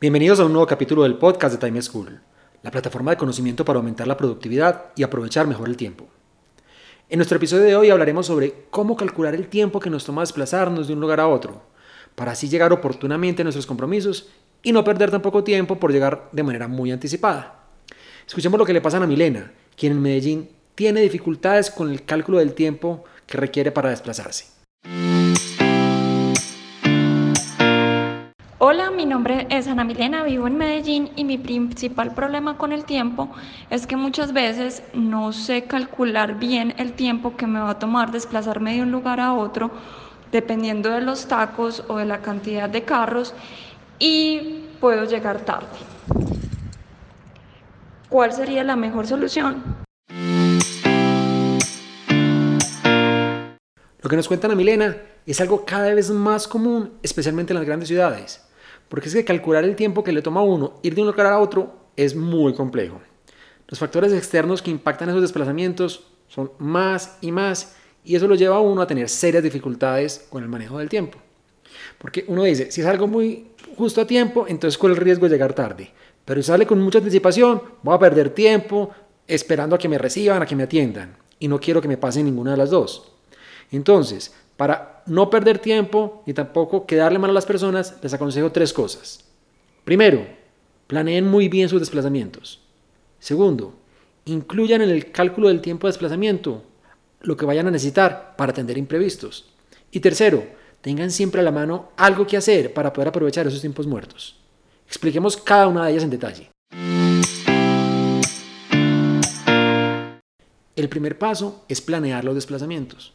Bienvenidos a un nuevo capítulo del podcast de Time School, la plataforma de conocimiento para aumentar la productividad y aprovechar mejor el tiempo. En nuestro episodio de hoy hablaremos sobre cómo calcular el tiempo que nos toma desplazarnos de un lugar a otro, para así llegar oportunamente a nuestros compromisos y no perder tan poco tiempo por llegar de manera muy anticipada. Escuchemos lo que le pasa a Milena, quien en Medellín tiene dificultades con el cálculo del tiempo que requiere para desplazarse. Mi nombre es Ana Milena, vivo en Medellín y mi principal problema con el tiempo es que muchas veces no sé calcular bien el tiempo que me va a tomar desplazarme de un lugar a otro dependiendo de los tacos o de la cantidad de carros y puedo llegar tarde. ¿Cuál sería la mejor solución? Lo que nos cuenta Ana Milena es algo cada vez más común, especialmente en las grandes ciudades. Porque es que calcular el tiempo que le toma a uno ir de un lugar a otro es muy complejo. Los factores externos que impactan esos desplazamientos son más y más y eso lo lleva a uno a tener serias dificultades con el manejo del tiempo. Porque uno dice, si es algo muy justo a tiempo, entonces con el riesgo de llegar tarde. Pero si sale con mucha anticipación, voy a perder tiempo esperando a que me reciban, a que me atiendan. Y no quiero que me pase ninguna de las dos. Entonces, para no perder tiempo ni tampoco quedarle mal a las personas, les aconsejo tres cosas. Primero, planeen muy bien sus desplazamientos. Segundo, incluyan en el cálculo del tiempo de desplazamiento lo que vayan a necesitar para atender imprevistos. Y tercero, tengan siempre a la mano algo que hacer para poder aprovechar esos tiempos muertos. Expliquemos cada una de ellas en detalle. El primer paso es planear los desplazamientos.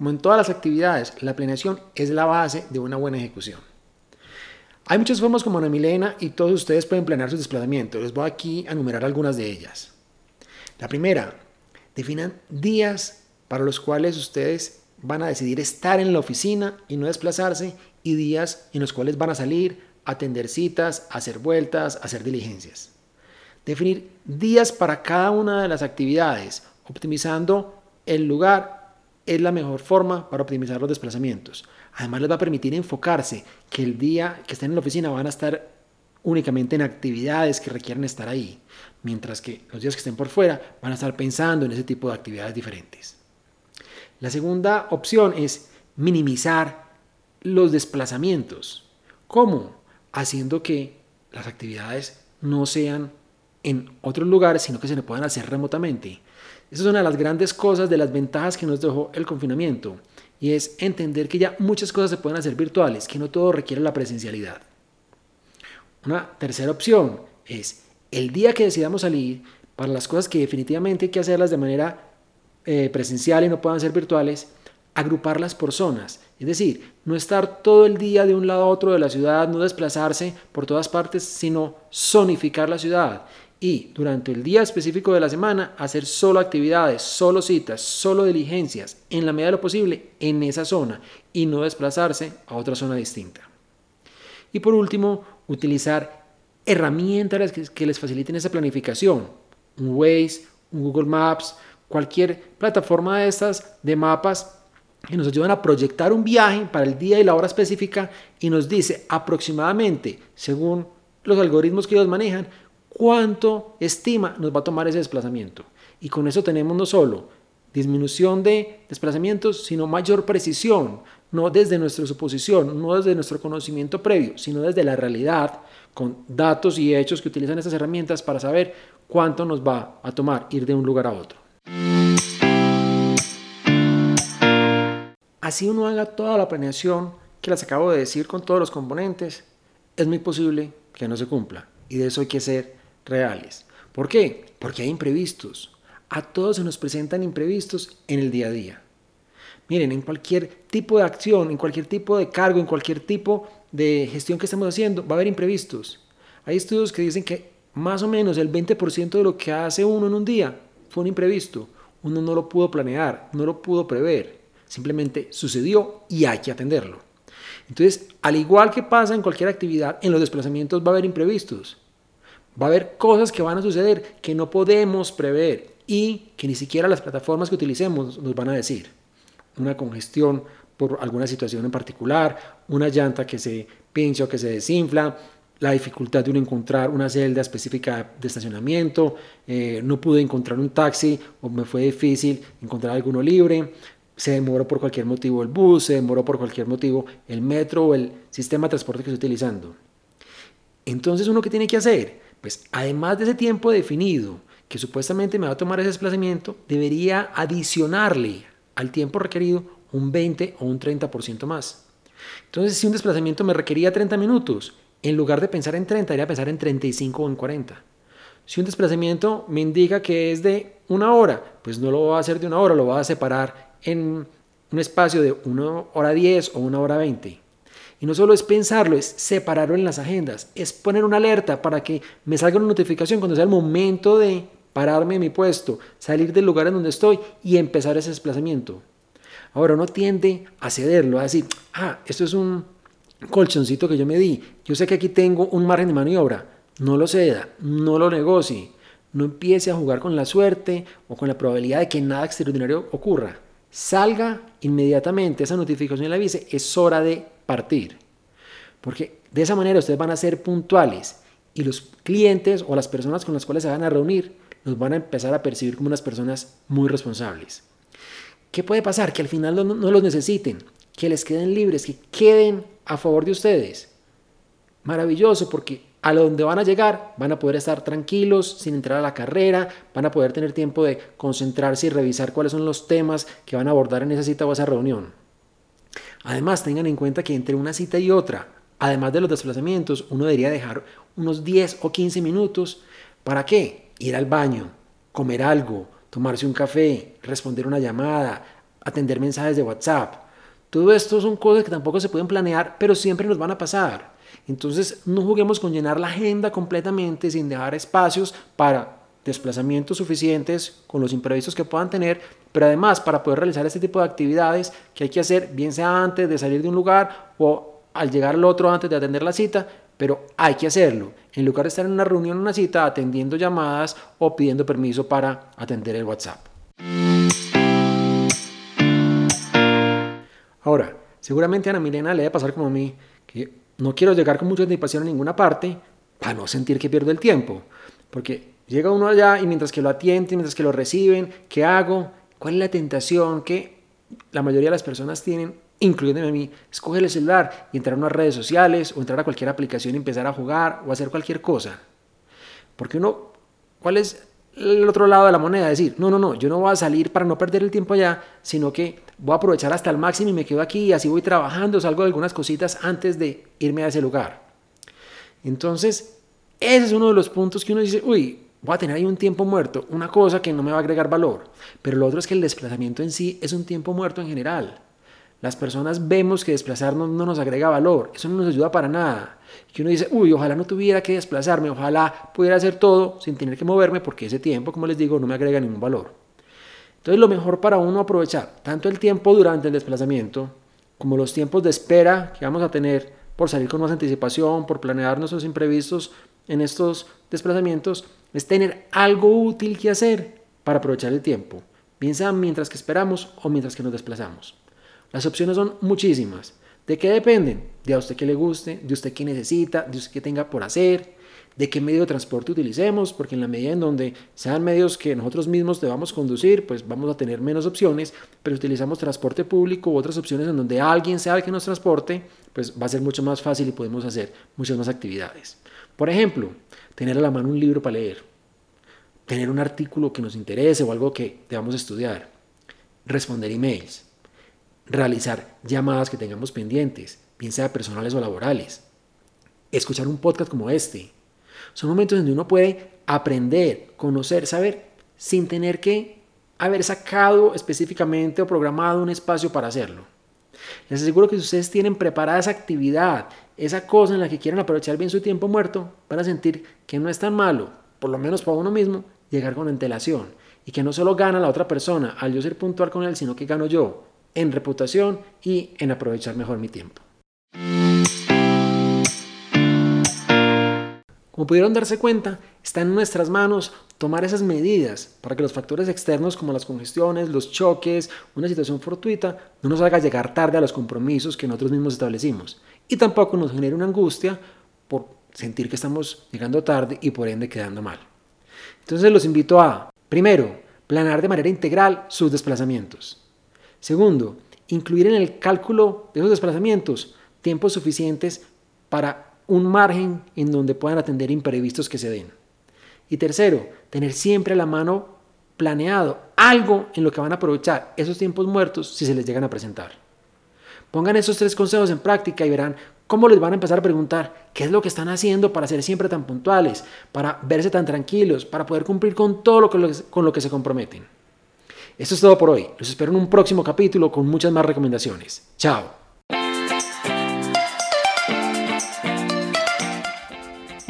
Como en todas las actividades, la planeación es la base de una buena ejecución. Hay muchas formas como Ana Milena y todos ustedes pueden planear sus desplazamientos. Les voy aquí a enumerar algunas de ellas. La primera, definan días para los cuales ustedes van a decidir estar en la oficina y no desplazarse y días en los cuales van a salir, atender citas, hacer vueltas, hacer diligencias. Definir días para cada una de las actividades, optimizando el lugar es la mejor forma para optimizar los desplazamientos. Además les va a permitir enfocarse que el día que estén en la oficina van a estar únicamente en actividades que requieren estar ahí, mientras que los días que estén por fuera van a estar pensando en ese tipo de actividades diferentes. La segunda opción es minimizar los desplazamientos. ¿Cómo? Haciendo que las actividades no sean en otros lugares, sino que se le puedan hacer remotamente. Esa es una de las grandes cosas, de las ventajas que nos dejó el confinamiento, y es entender que ya muchas cosas se pueden hacer virtuales, que no todo requiere la presencialidad. Una tercera opción es el día que decidamos salir, para las cosas que definitivamente hay que hacerlas de manera eh, presencial y no puedan ser virtuales, agruparlas por zonas. Es decir, no estar todo el día de un lado a otro de la ciudad, no desplazarse por todas partes, sino zonificar la ciudad y durante el día específico de la semana hacer solo actividades, solo citas, solo diligencias, en la medida de lo posible en esa zona y no desplazarse a otra zona distinta. Y por último, utilizar herramientas que les faciliten esa planificación, un Waze, un Google Maps, cualquier plataforma de estas de mapas que nos ayudan a proyectar un viaje para el día y la hora específica y nos dice aproximadamente, según los algoritmos que ellos manejan, cuánto estima nos va a tomar ese desplazamiento. Y con eso tenemos no solo disminución de desplazamientos, sino mayor precisión, no desde nuestra suposición, no desde nuestro conocimiento previo, sino desde la realidad, con datos y hechos que utilizan estas herramientas para saber cuánto nos va a tomar ir de un lugar a otro. Así uno haga toda la planeación que les acabo de decir con todos los componentes, es muy posible que no se cumpla. Y de eso hay que ser reales. ¿Por qué? Porque hay imprevistos. A todos se nos presentan imprevistos en el día a día. Miren, en cualquier tipo de acción, en cualquier tipo de cargo, en cualquier tipo de gestión que estemos haciendo, va a haber imprevistos. Hay estudios que dicen que más o menos el 20% de lo que hace uno en un día fue un imprevisto. Uno no lo pudo planear, no lo pudo prever. Simplemente sucedió y hay que atenderlo. Entonces, al igual que pasa en cualquier actividad, en los desplazamientos va a haber imprevistos. Va a haber cosas que van a suceder que no podemos prever y que ni siquiera las plataformas que utilicemos nos van a decir. Una congestión por alguna situación en particular, una llanta que se pincha o que se desinfla, la dificultad de uno encontrar una celda específica de estacionamiento, eh, no pude encontrar un taxi o me fue difícil encontrar alguno libre, se demoró por cualquier motivo el bus, se demoró por cualquier motivo el metro o el sistema de transporte que estoy utilizando. Entonces, ¿uno qué tiene que hacer? Pues además de ese tiempo definido que supuestamente me va a tomar ese desplazamiento, debería adicionarle al tiempo requerido un 20 o un 30% más. Entonces, si un desplazamiento me requería 30 minutos, en lugar de pensar en 30, debería pensar en 35 o en 40. Si un desplazamiento me indica que es de una hora, pues no lo va a hacer de una hora, lo va a separar en un espacio de una hora 10 o una hora 20. Y no solo es pensarlo, es separarlo en las agendas, es poner una alerta para que me salga una notificación cuando sea el momento de pararme en mi puesto, salir del lugar en donde estoy y empezar ese desplazamiento. Ahora uno tiende a cederlo, a decir, ah, esto es un colchoncito que yo me di. Yo sé que aquí tengo un margen de maniobra. No lo ceda, no lo negocie. No empiece a jugar con la suerte o con la probabilidad de que nada extraordinario ocurra. Salga inmediatamente esa notificación y le avise, es hora de partir. Porque de esa manera ustedes van a ser puntuales y los clientes o las personas con las cuales se van a reunir los van a empezar a percibir como unas personas muy responsables. ¿Qué puede pasar? Que al final no, no los necesiten, que les queden libres, que queden a favor de ustedes. Maravilloso porque a donde van a llegar van a poder estar tranquilos sin entrar a la carrera, van a poder tener tiempo de concentrarse y revisar cuáles son los temas que van a abordar en esa cita o esa reunión. Además, tengan en cuenta que entre una cita y otra, además de los desplazamientos, uno debería dejar unos 10 o 15 minutos. ¿Para qué? Ir al baño, comer algo, tomarse un café, responder una llamada, atender mensajes de WhatsApp. Todo esto son cosas que tampoco se pueden planear, pero siempre nos van a pasar. Entonces no juguemos con llenar la agenda completamente sin dejar espacios para desplazamientos suficientes con los imprevistos que puedan tener, pero además para poder realizar este tipo de actividades que hay que hacer, bien sea antes de salir de un lugar o al llegar al otro antes de atender la cita, pero hay que hacerlo. En lugar de estar en una reunión o una cita atendiendo llamadas o pidiendo permiso para atender el WhatsApp. Ahora, seguramente a Ana Milena le debe pasar como a mí, que no quiero llegar con mucha anticipación a ninguna parte para no sentir que pierdo el tiempo. Porque llega uno allá y mientras que lo atienden, mientras que lo reciben, ¿qué hago? ¿Cuál es la tentación que la mayoría de las personas tienen, incluyéndome a mí? Es coger el celular y entrar a unas redes sociales o entrar a cualquier aplicación y empezar a jugar o hacer cualquier cosa. Porque uno, ¿cuál es el otro lado de la moneda, decir, no, no, no, yo no voy a salir para no perder el tiempo allá, sino que voy a aprovechar hasta el máximo y me quedo aquí y así voy trabajando, salgo de algunas cositas antes de irme a ese lugar. Entonces, ese es uno de los puntos que uno dice, uy, voy a tener ahí un tiempo muerto, una cosa que no me va a agregar valor. Pero lo otro es que el desplazamiento en sí es un tiempo muerto en general. Las personas vemos que desplazarnos no nos agrega valor, eso no nos ayuda para nada. Y uno dice, uy, ojalá no tuviera que desplazarme, ojalá pudiera hacer todo sin tener que moverme porque ese tiempo, como les digo, no me agrega ningún valor. Entonces lo mejor para uno aprovechar tanto el tiempo durante el desplazamiento como los tiempos de espera que vamos a tener por salir con más anticipación, por planear nuestros imprevistos en estos desplazamientos, es tener algo útil que hacer para aprovechar el tiempo, bien sea mientras que esperamos o mientras que nos desplazamos. Las opciones son muchísimas. ¿De qué dependen? De a usted que le guste, de usted que necesita, de usted que tenga por hacer, de qué medio de transporte utilicemos, porque en la medida en donde sean medios que nosotros mismos debamos conducir, pues vamos a tener menos opciones, pero utilizamos transporte público u otras opciones en donde alguien sea el que nos transporte, pues va a ser mucho más fácil y podemos hacer muchas más actividades. Por ejemplo, tener a la mano un libro para leer, tener un artículo que nos interese o algo que debamos estudiar, responder emails, realizar llamadas que tengamos pendientes, bien sea personales o laborales, escuchar un podcast como este. Son momentos donde uno puede aprender, conocer, saber, sin tener que haber sacado específicamente o programado un espacio para hacerlo. Les aseguro que si ustedes tienen preparada esa actividad, esa cosa en la que quieren aprovechar bien su tiempo muerto, van a sentir que no es tan malo, por lo menos para uno mismo, llegar con antelación. Y que no solo gana la otra persona al yo ser puntual con él, sino que gano yo en reputación y en aprovechar mejor mi tiempo. Como pudieron darse cuenta, está en nuestras manos tomar esas medidas para que los factores externos como las congestiones, los choques, una situación fortuita, no nos haga llegar tarde a los compromisos que nosotros mismos establecimos y tampoco nos genere una angustia por sentir que estamos llegando tarde y por ende quedando mal. Entonces los invito a, primero, planear de manera integral sus desplazamientos. Segundo, incluir en el cálculo de esos desplazamientos tiempos suficientes para un margen en donde puedan atender imprevistos que se den. Y tercero, tener siempre a la mano planeado algo en lo que van a aprovechar esos tiempos muertos si se les llegan a presentar. Pongan esos tres consejos en práctica y verán cómo les van a empezar a preguntar qué es lo que están haciendo para ser siempre tan puntuales, para verse tan tranquilos, para poder cumplir con todo lo que, con lo que se comprometen. Esto es todo por hoy. Los espero en un próximo capítulo con muchas más recomendaciones. Chao.